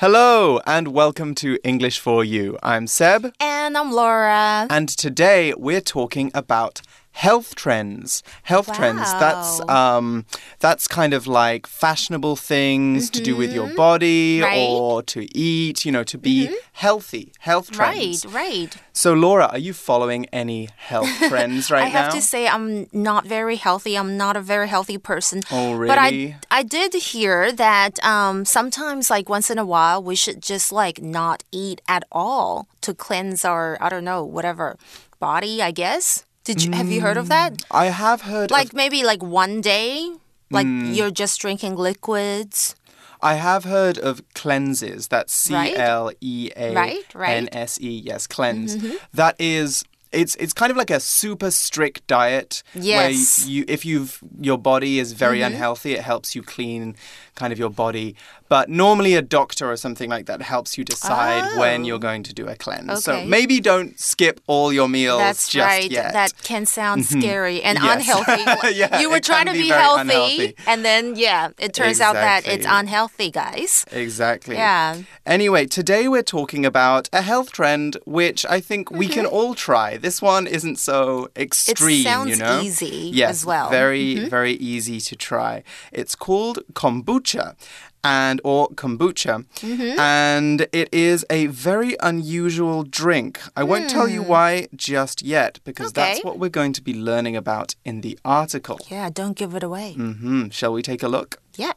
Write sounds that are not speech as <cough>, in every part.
Hello, and welcome to English for You. I'm Seb. And I'm Laura. And today we're talking about health trends. Health wow. trends. That's um that's kind of like fashionable things mm -hmm. to do with your mm-hmm. body right. or to eat, you know, to be mm -hmm. healthy. Health trends. Right, right. So Laura, are you following any health <laughs> trends right now? I have now? to say I'm not very healthy. I'm not a very healthy person. Oh, really? But I I did hear that um sometimes like once in a while we should just like not eat at all to cleanse our I don't know, whatever body, I guess. Did you have you heard of that? Mm, I have heard like maybe like one day like mm. you're just drinking liquids. I have heard of cleanses. That's C L E A N S E. Yes, cleanse. Mm -hmm. That is it's it's kind of like a super strict diet yes. where you, if you've your body is very mm -hmm. unhealthy, it helps you clean kind of your body. But normally a doctor or something like that helps you decide oh. when you're going to do a cleanse. Okay. So maybe don't skip all your meals That's just right. yet. That can sound mm-hmm. scary and unhealthy. <laughs> yeah, you were trying to be, be healthy unhealthy. and then yeah, it turns exactly. out that it's unhealthy, guys. Exactly. Yeah. Anyway, today we're talking about a health trend which I think mm -hmm. we can mm-hmm. all try. This one isn't so extreme, it sounds you know. easy yes, as well. Very mm -hmm. very easy to try. It's called kombucha and or kombucha mm -hmm. and it is a very unusual drink i won't tell you hmm. why just yet because okay. that's what we're going to be learning about in the article yeah don't give it away mm -hmm. shall we take a look yeah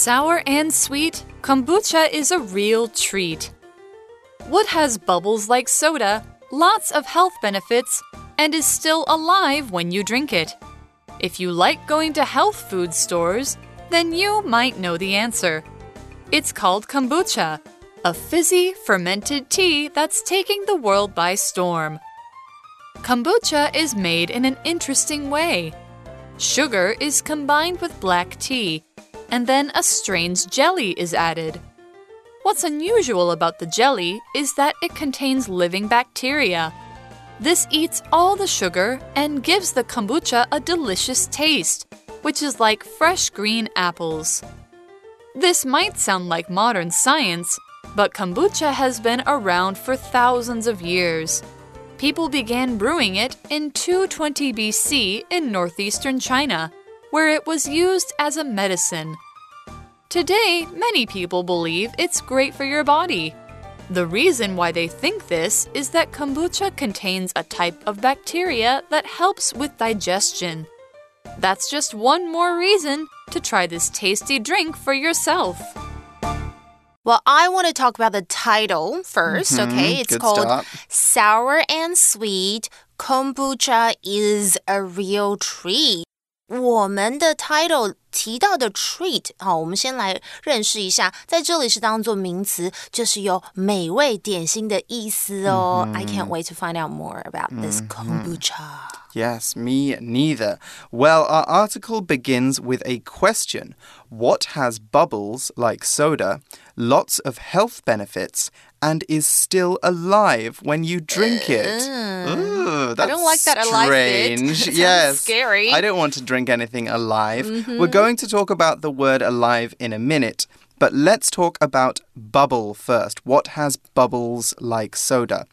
Sour and sweet, kombucha is a real treat. What has bubbles like soda, lots of health benefits, and is still alive when you drink it? If you like going to health food stores, then you might know the answer. It's called kombucha, a fizzy, fermented tea that's taking the world by storm. Kombucha is made in an interesting way. Sugar is combined with black tea, and then a strange jelly is added. What's unusual about the jelly is that it contains living bacteria. This eats all the sugar and gives the kombucha a delicious taste, which is like fresh green apples. This might sound like modern science, but kombucha has been around for thousands of years. People began brewing it in 220 BC in northeastern China, where it was used as a medicine. Today, many people believe it's great for your body. The reason why they think this is that kombucha contains a type of bacteria that helps with digestion. That's just one more reason to try this tasty drink for yourself. Well, I want to talk about the title 1st mm -hmm, okay? It's called start. Sour and Sweet Kombucha is a Real Treat. 我们的 title 提到的 treat，好，我们先来认识一下，在这里是当做名词，就是有美味点心的意思哦。Mm -hmm. I can't wait to find out more about this kombucha. Yes, me neither. Well, our article begins with a question What has bubbles like soda, lots of health benefits, and is still alive when you drink it? Uh, Ooh, that's I don't like that alive <laughs> bit. yes. Scary. I don't want to drink anything alive. Mm -hmm. We're going to talk about the word alive in a minute. But let's talk about bubble first. What has bubbles like soda?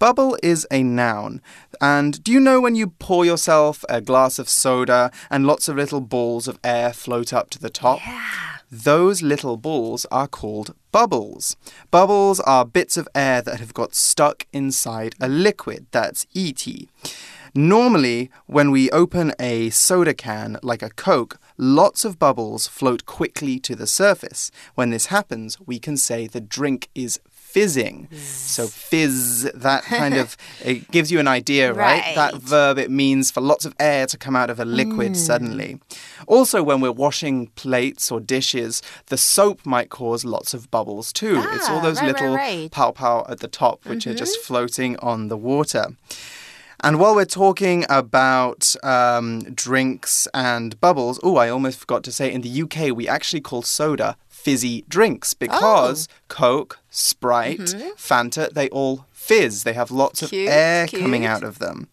Bubble is a noun. And do you know when you pour yourself a glass of soda and lots of little balls of air float up to the top? Yeah. Those little balls are called bubbles. Bubbles are bits of air that have got stuck inside a liquid that's ET. Normally, when we open a soda can like a Coke, lots of bubbles float quickly to the surface. When this happens, we can say the drink is fizzing. So fizz, that kind of <laughs> it gives you an idea, right? right? That verb it means for lots of air to come out of a liquid mm. suddenly. Also, when we're washing plates or dishes, the soap might cause lots of bubbles too. Ah, it's all those right, little right, right. pow pow at the top which mm -hmm. are just mm-hmm. floating on the water. And while we're talking about um, drinks and bubbles, oh, I almost forgot to say in the UK, we actually call soda fizzy drinks because Oh. Coke, Sprite, Fanta, they all fizz. They have lots. Cute, of air coming out of them.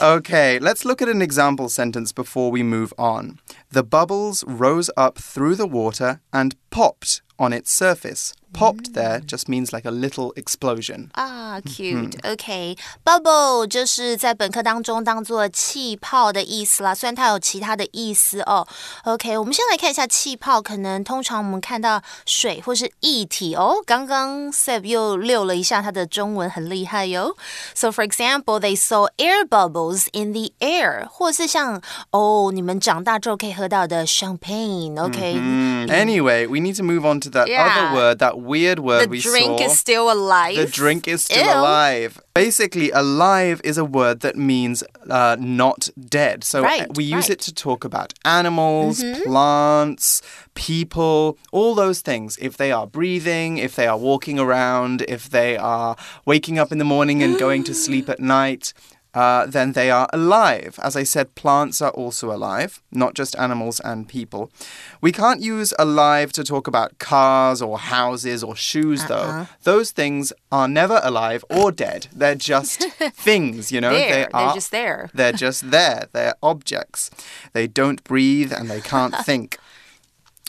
Okay, let's look at an example sentence before we move on. The bubbles rose up through the water and popped on its surface. Popped there just means like a little explosion. 啊，cute。OK，bubble 就是在本课当中当做气泡的意思啦，虽然它有其他的意思哦。OK，我们先来看一下气泡，可能通常我们看到水或是液体哦。刚刚 Seb 又溜了一下他的中文，很厉害哟。So for example, they saw air bubbles in the air，或是像哦，你们长大之后可以喝到的 champagne。OK，、 Anyway, we need to move on to that Yeah. other word, that weird word the we saw. The drink is still alive. The drink is still Ew. alive. Basically, alive is a word that means uh, not dead. So uh, Right, we use right. Mm-hmm. it to talk about animals, plants, people, all those things. If they are breathing, if they are walking around, if they are waking up in the morning and going to sleep at <gasps> night. Uh, then they are alive. As I said, plants are also alive, not just animals and people. We can't use alive to talk about cars or houses or shoes, Uh-uh. though. Those things are never alive or dead. They're just <laughs> things, you know? there, they they're are, just there. They're just there. They're objects. They don't breathe and they can't <laughs> think.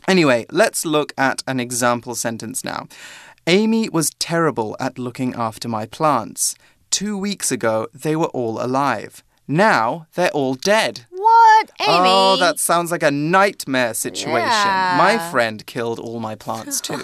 Anyway, let's look at an example sentence now. Amy was terrible at looking after my plants. Two weeks ago, they were all alive. Now, they're all dead. What, Amy? Oh, that sounds like a nightmare situation. My Yeah. friend killed all my plants too. <laughs>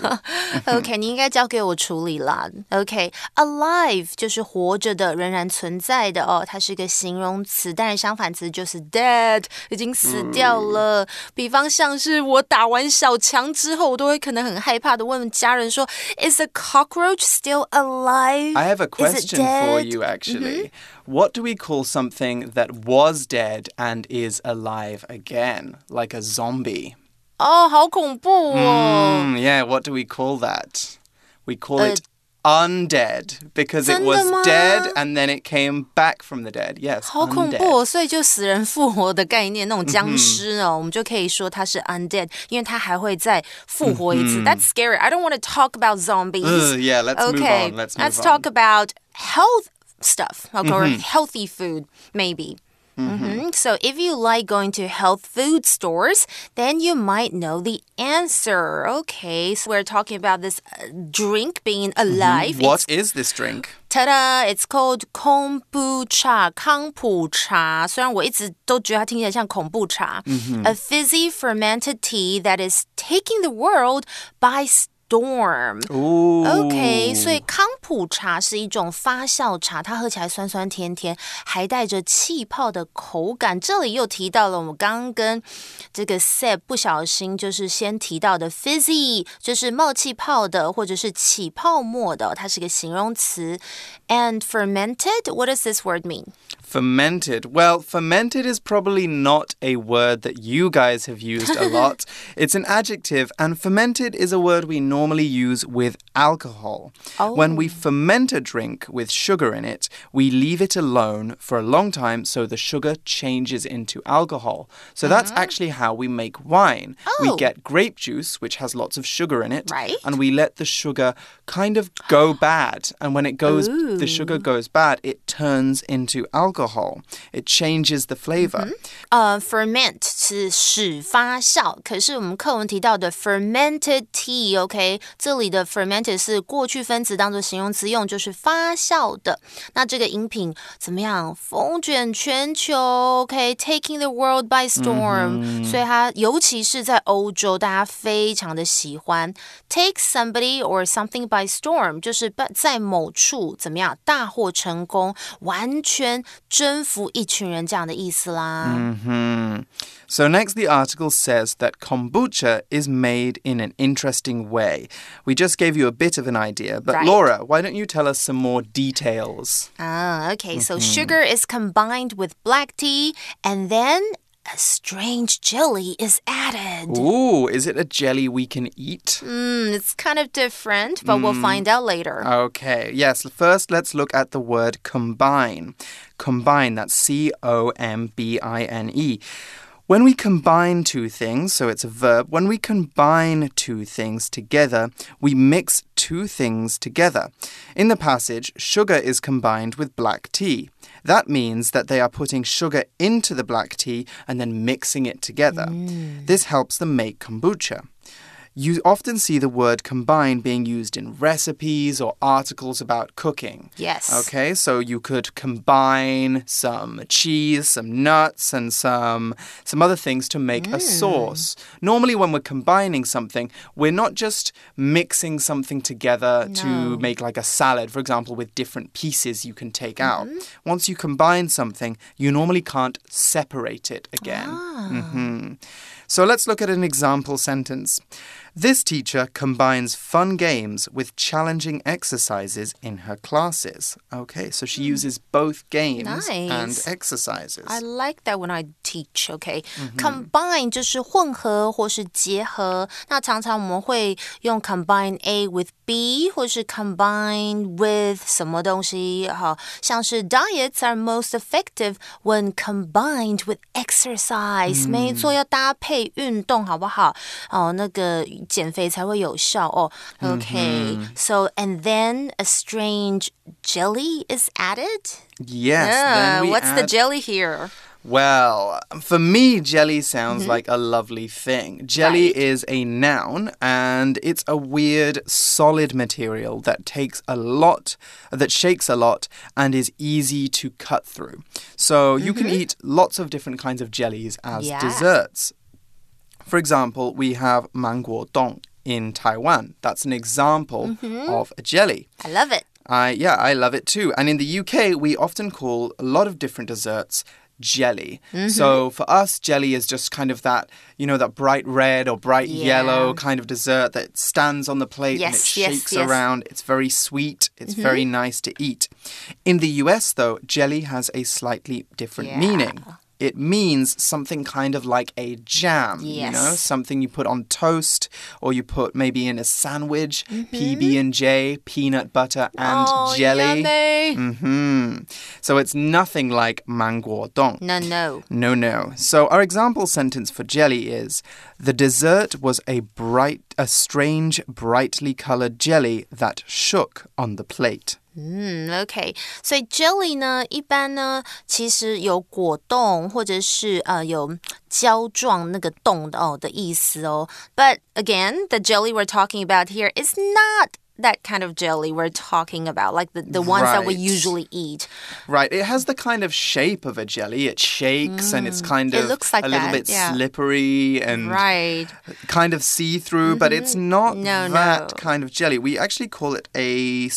OK，你应该交给我处理啦。OK，alive、就是活着的，仍然存在的哦，它是一个形容词，当然相反词就是 dead，已经死掉了。比方像是我打完小强之后，我都会可能很害怕的问家人说：“Is the cockroach still alive? I have a Is it question for dead?" you, actually. What do we call something that was dead and is alive again? Like a zombie? 哦，好恐怖哦！ Mm, yeah, what do we call that? We call Uh, it undead because it was 真的吗？ dead and then it came back from the dead. Yes, 好恐 undead. 怖、哦，所以就死人复活的概念，那种僵尸哦，我们就可以说它是 undead，因为它还会再复活一次。That's scary. I don't want to talk about zombies. Ugh, yeah, let's move okay, on. Let's move let's on. talk about health stuff, okay, or healthy food, maybe. Mhm. So, if you like going to health food stores, then you might know the answer. Okay, so we're talking about this uh, drink being alive. What is this drink? Ta-da! It's called kombucha, 康普茶。虽然我一直都觉得它听起来像恐怖茶。A fizzy fermented tea that is taking the world by storm. Ooh. OK，所以康普茶是一种发酵茶，它喝起来酸酸甜甜，还带着气泡的口感。这里又提到了我们刚刚跟这个 Seb 不小心就是先提到的 fizzy，就是冒气泡的或者是起泡沫的，它是个形容词。And fermented, what does this word mean? Fermented. Well, fermented is probably not a word that you guys have used a <laughs> lot. it's an adjective, and fermented is a word we normally use with alcohol. Oh. When we oh. ferment a drink with sugar in it, we leave it alone for a long time so the sugar changes into alcohol. So that's uh-huh. actually how we make wine. Oh. We Oh. get grape juice, which has lots of sugar in it, Right. and we let the sugar kind of go <gasps> bad. And when it goes, the sugar goes bad, it turns into alcohol It changes the flavor. 呃、f e r m e n t 是使发酵，可是我们课文提到的 fermented tea，OK，、这里的 fermented 是过去分词当做形容词用，就是发酵的。那这个饮品怎么样？风卷全球，OK，taking、the world by storm，、所以它尤其是在欧洲，大家非常的喜欢 take somebody or something by storm，就是在某处怎么样大获成功，完全 征服一群人这样的意思啦。 hmm So, next, the article says that kombucha is made in an interesting way. We just gave you a bit of an idea, but Right. Laura, why don't you tell us some more details? Ah, okay. So sugar is combined with black tea and then a strange jelly is added. Ooh, is it a jelly we can eat? Mm, it's kind of different, but we'll find out later. Okay, yes. First, let's look at the word combine. Combine, that's C O M B I N E. When we combine two things, so it's a verb, when we combine two things together, we mix two things together. In the passage, sugar is combined with black tea. That means that they are putting sugar into the black tea and then mixing it together. Mm. This helps them make kombucha. You often see the word combine being used in recipes or articles about cooking. Yes. Okay, so you could combine some cheese, some nuts, and some some other things to make a mm. sauce. Normally, when we're combining something, we're not just mixing something together to make like a salad, for example, with different pieces you can take out. Mm-hmm. Once you combine something, you normally can't separate it again. Mhm. So let's look at an example sentence. This teacher combines fun games with challenging exercises in her classes. Okay, so she uses both games and Nice. exercises. I like that when I teach. OK, combine 就是混合或是结合。那常常我们会用 combine A with B，或是 combine with 什么东西。好，像是 diets are most effective when combined with exercise、没错，要搭配运动，好不好？哦，那个 减肥才会有效哦。OK，so、and then a strange jelly is added. yes. Yeah, then we what's the add- jelly here? Well, for me, jelly sounds like a lovely thing. Jelly Mm-hmm. Right. is a noun and it's a weird, solid material that takes a lot, that shakes a lot, and is easy to cut through. So you can eat lots of different kinds of jellies as Mm-hmm. Yeah. desserts. For example, we have manguo dong in Taiwan. That's an example Mm-hmm. of a jelly. I love it. I yeah, I love it too. And in the UK, we often call a lot of different desserts jelly. Mm-hmm. So for us, jelly is just kind of that, you know, that bright red or bright Yeah. yellow kind of dessert that stands on the plate and it Yes, yes, shakes yes. Mm-hmm. around. It's very sweet. It's very nice to eat. In the US, though, jelly has a slightly different Yeah. meaning. It means something kind of like a jam, you know, something you put on toast or you put maybe in a sandwich, Mm-hmm. PB and J, peanut butter and oh, jelly. yummy. hmm So it's nothing like manguo dong. No, no. No, no. So our example sentence for jelly is the dessert was a bright, a strange, brightly colored jelly that shook on the plate. 嗯，OK，所以 jelly 呢，一般呢，其实有果冻或者是呃有胶状那个冻的哦的意思哦。But again, the jelly we're talking about here is not that kind of jelly we're talking about, like the, the ones that we Right. usually eat. Right, it has the kind of shape of a jelly. It shakes and it's kind Mm. It of looks like a little that, bit yeah. slippery and Right. kind of see through, but it's not Mm-hmm. No, that no. kind of jelly. We actually call it a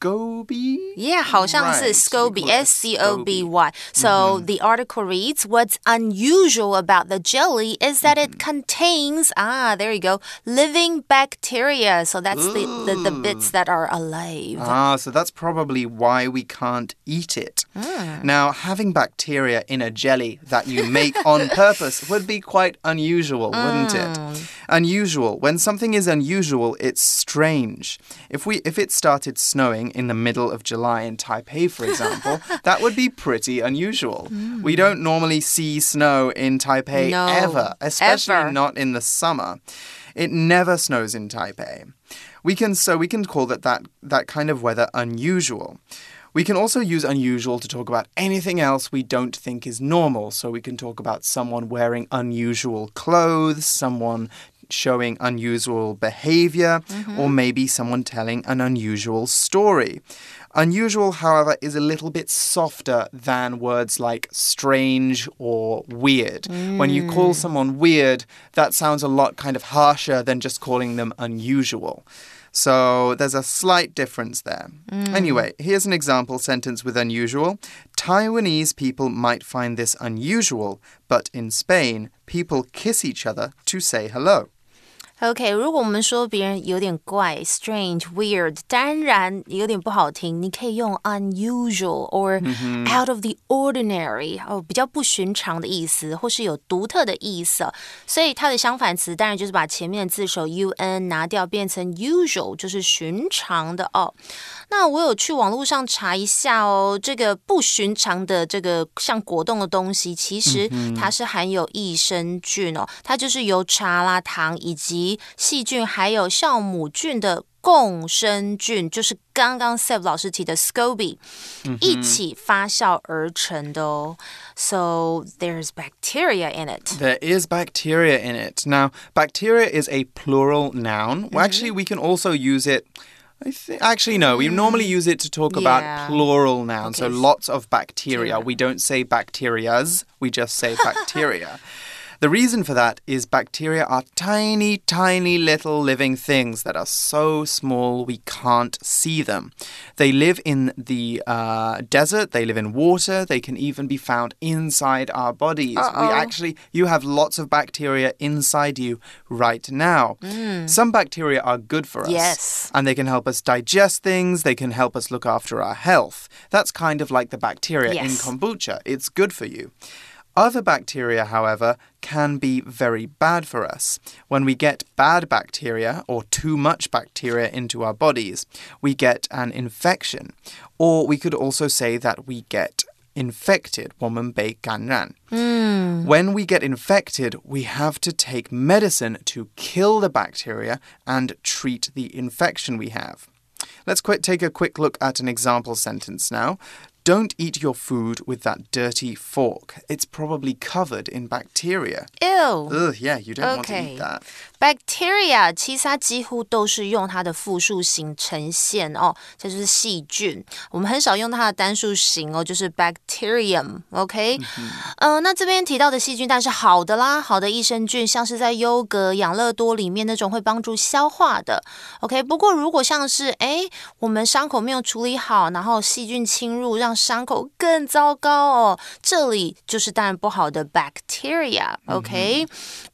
SCOBY? Yeah, 好像是 SCOBY, right. S C O B Y. So mm -hmm. the article reads What's unusual about the jelly is that mm -hmm. it contains, ah, there you go, living bacteria. So that's the, the, the, bits that are alive. Ah, so that's probably why we can't eat it. Hmm. Now, having bacteria in a jelly that you make on <laughs> purpose would be quite unusual, wouldn't Hmm. it? Unusual. When something is unusual, it's strange. If we if it started snowing in the middle of July in Taipei, for <laughs> example, that would be pretty unusual. We don't normally see snow in Taipei Hmm. No, ever, especially ever. not in the summer. It never snows in Taipei. We can so we can call that that that kind of weather unusual. We can also use unusual to talk about anything else we don't think is normal. So we can talk about someone wearing unusual clothes, someone showing unusual behavior, mm-hmm. or maybe someone telling an unusual story. Unusual, however, is a little bit softer than words like strange or weird. When you call mm. someone weird, that sounds a lot kind of harsher than just calling them unusual. So there's a slight difference there. Mm. Anyway, here's an example sentence with unusual. Taiwanese people might find this unusual, but in Spain, people kiss each other to say hello. OK，如果我们说别人有点怪、strange、weird，当然有点不好听，你可以用 unusual or out of the ordinary，哦，比较不寻常的意思，或是有独特的意思。所以它的相反词当然就是把前面的字首 un 拿掉，变成 usual，就是寻常的哦。那我有去网络上查一下哦，这个不寻常的这个像果冻的东西，其实它是含有益生菌哦，它就是由茶啦、糖以及细菌还有酵母菌的共生菌，就是刚刚 Seb 老师提的 SCOBY 一起发酵而成的哦。So there's bacteria in it. There is bacteria in it. Now, bacteria is a plural noun. Well, actually, we can also use it. I think actually no. We normally mm. use it to talk Yeah. about plural nouns, so lots of bacteria. Bacteria. We don't say bacterias. We just say <laughs> bacteria. The reason for that is bacteria are tiny, tiny little living things that are so small we can't see them. They live in the uh, desert, they live in water, they can even be found inside our bodies. We Uh-oh. actually, you have lots of bacteria inside you right now. Some bacteria are good for us. Yes. And they can help us digest things, they can help us look after our health. That's kind of like the bacteria in kombucha. It's good for you. Other bacteria, however, can be very bad for us. When we get bad bacteria or too much bacteria into our bodies, we get an infection. Or we could also say that we get infected. 我们被感染. When we get infected, we have to take medicine to kill the bacteria and treat the infection we have. Let's quick take a quick look at an example sentence now. Don't eat your food with that dirty fork. It's probably covered in bacteria. Ew. Ugh, yeah, you don't want to eat that. Bacteria 其实它几乎都是用它的复数形呈现哦，这就是细菌。我们很少用它的单数形哦，就是 bacterium。OK，嗯、那这边提到的细菌，但是好的啦，好的益生菌，像是在优格、养乐多里面那种会帮助消化的。OK，不过如果像是哎，我们伤口没有处理好，然后细菌侵入，让伤口更糟糕哦，这里就是当然不好的 bacteria。OK，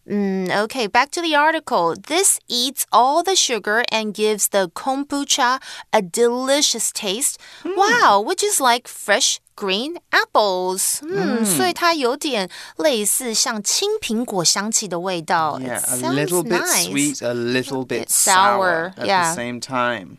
嗯，OK，back、to the article. This eats all the sugar and gives the kombucha a delicious taste. Wow, which is like fresh green apples. 嗯，所以它有点类似像青苹果香气的味道。 Yeah, It a sounds little bit nice. sweet, a little bit bit sour, at yeah. the same time.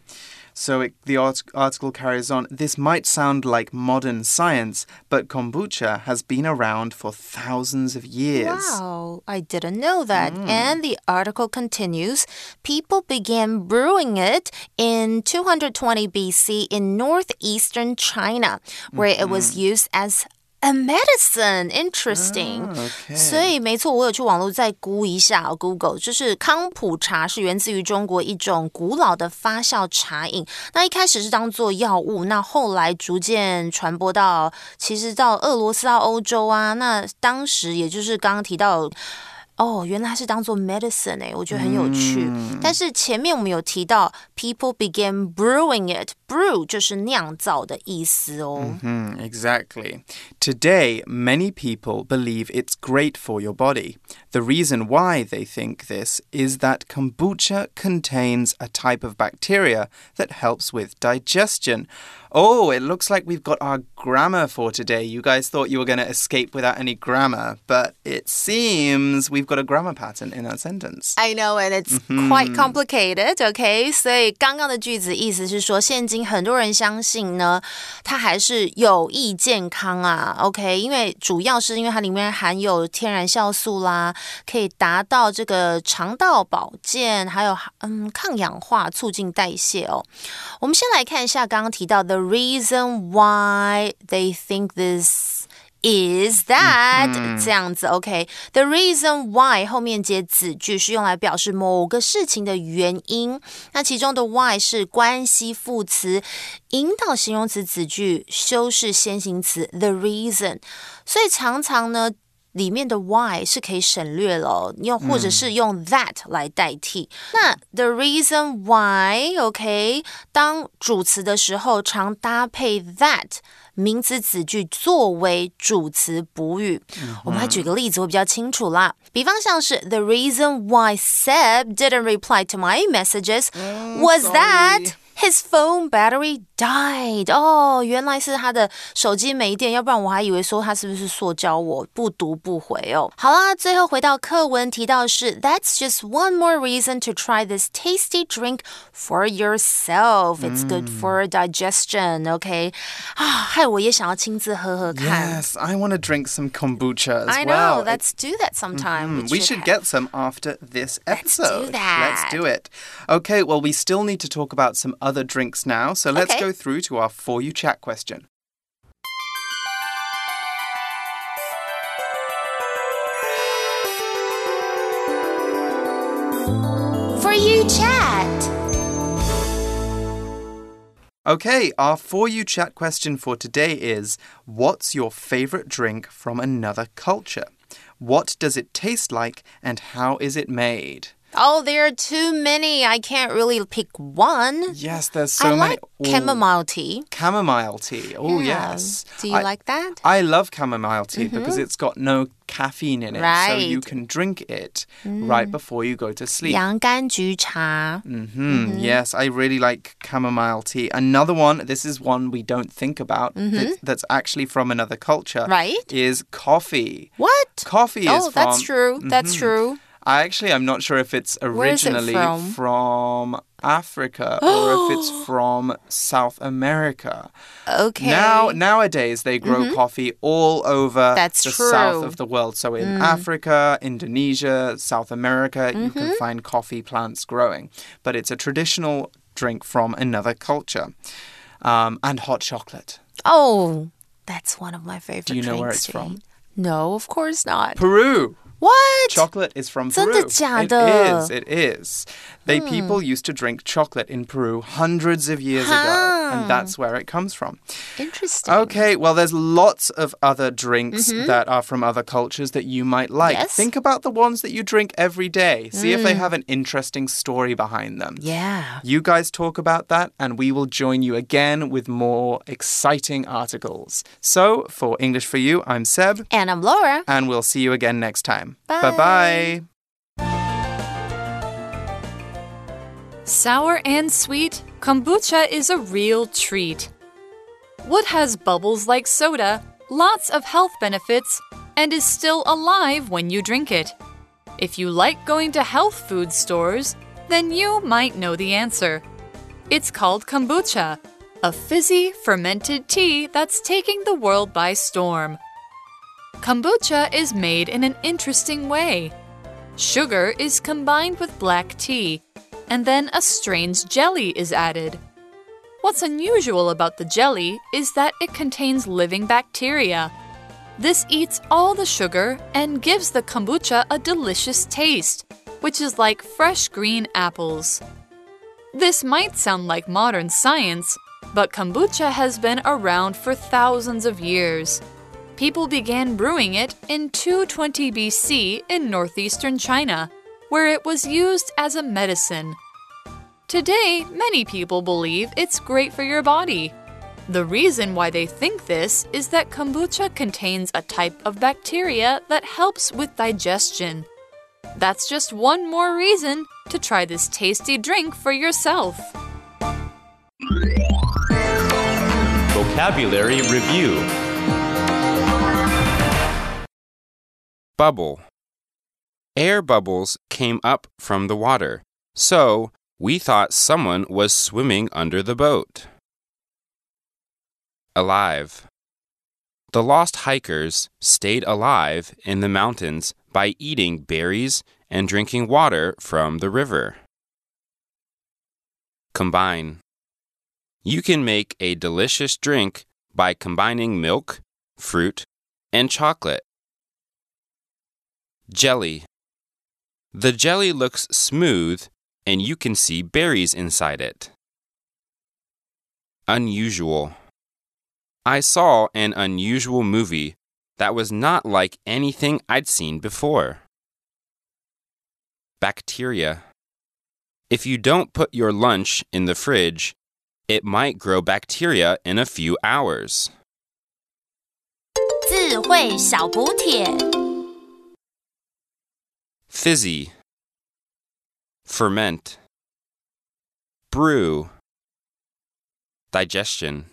So it, the art- article carries on. This might sound like modern science, but kombucha has been around for thousands of years. Wow, I didn't know that. Mm. And the article continues People began brewing it in 220 BC in northeastern China, where it was Mm-hmm. used as a medicine. Interesting. Ah, 所以没错，我有去网络再估一下哦，Google 就是康普茶是源自于中国一种古老的发酵茶饮。那一开始是当做药物，那后来逐渐传播到其实到俄罗斯到欧洲啊。那当时也就是刚刚提到。哦，原来是当做 medicine 哎，我觉得很有趣。但是前面我们有提到，people began brewing it，brew 就是酿造的意思哦。 Hmm, exactly. Today, many people believe it's great for your body. The reason why they think this is that kombucha contains a type of bacteria that helps with digestion. Oh, it looks like we've got our grammar for today. You guys thought you were going to escape without any grammar, but it seems we've got a grammar pattern in our sentence. I know, and it's quite complicated. OK，所以刚刚的句子意思是说，现今很多人相信呢，它还是有益健康啊。OK，因为主要是因为它里面含有天然酵素啦，可以达到这个肠道保健，还有嗯抗氧化、促进代谢哦。我们先来看一下刚刚提到的 Reason why they think this。Is that、这样子？OK，the、reason why 后面接子句是用来表示某个事情的原因。那其中的 why 是关系副词，引导形容词子句修饰先行词 the reason。所以常常呢。里面的 why 是可以省略了哦，又或者是用 that 来代替。那 the reason why，OK，、当主词的时候常搭配 that。名词子句作为主词补语。我们来举个例子会比较清楚啦。比方像是 The reason why Seb didn't reply to my messages was that his phone battery died. 哦，原来是他的手机没电，要不然我还以为说他是不是塑胶我不读不回哦。好啦，最后回到课文提到是 That's just one more reason to try this tasty drink for yourself. It's good for digestion. OK，啊，害我也想要亲自喝喝看。 Yes, I want to drink some kombucha as I well. know. Let's do that sometime. Mm, we should have- get some after this Let's do episode. that. Let's do it. Okay, well, we still need to talk about some other drinks now, so let's Okay. go through to our For You Chat question. For you chat. Okay, our For You Chat question for today is What's your favorite drink from another culture? What does it taste like and how is it made? Oh, there are too many. I can't really pick one. Yes, there's so I many. like Ooh, chamomile tea. chamomile tea. Oh, Yeah. yes. Do you I- like that? I love chamomile tea because it's got no caffeine in it. So you Right. can drink it right before you go to sleep. 洋甘菊茶. hmm Yes, I really like chamomile tea. Another one, this is one we don't think about, that- that's actually from another culture, Right. is coffee. What? Coffee is Oh, that's from- true. That's true. I actually, I'm not sure if it's is it originally from? from Africa <gasps> or if it's from South America. Okay. Now, nowadays, they grow coffee all over That's the true. Mm. south of the world. So in Africa, Indonesia, South America, you can Mm-hmm. find coffee plants growing. But it's a traditional drink from another culture. Um, and hot chocolate. oh, that's one of my favorite Do you know where it's from? No, of course not. Peru. What? Chocolate is from 真 Peru. 的假 It 的？ is. It is. They Hmm. people used to drink chocolate in Peru hundreds of years ago, Huh. and that's where it comes from. Interesting. Okay, well, there's lots of other drinks that are from other cultures that you might like. Mm-hmm. Yes. Think about the ones that you drink every day. See if they have an interesting story behind them. Yeah. You guys talk about that, and we will join you again with more exciting articles. So, for English for You, I'm Seb, And I'm Laura. and we'll see you again next time. Bye. bye. Sour and sweet, kombucha is a real treat. What has bubbles like soda, lots of health benefits, and is still alive when you drink it? If you like going to health food stores, then you might know the answer. It's called kombucha, a fizzy, fermented tea that's taking the world by storm. Kombucha is made in an interesting way. Sugar is combined with black tea, and then a strange jelly is added. What's unusual about the jelly is that it contains living bacteria. This eats all the sugar and gives the kombucha a delicious taste, which is like fresh green apples. This might sound like modern science, but kombucha has been around for thousands of years. People began brewing it in 220 BC in northeastern China, where it was used as a medicine. Today, many people believe it's great for your body. The reason why they think this is that kombucha contains a type of bacteria that helps with digestion. That's just one more reason to try this tasty drink for yourself. Vocabulary Review Bubble Air bubbles came up from the water, so we thought someone was swimming under the boat. Alive The lost hikers stayed alive in the mountains by eating berries and drinking water from the river. Combine you can make a delicious drink by combining milk, fruit, and chocolate. Jelly. The jelly looks smooth and you can see berries inside it. Unusual. I saw an unusual movie that was not like anything I'd seen before. Bacteria. If you don't put your lunch in the fridge, it might grow bacteria in a few hours. 智慧小补帖。 Fizzy, ferment, brew, digestion.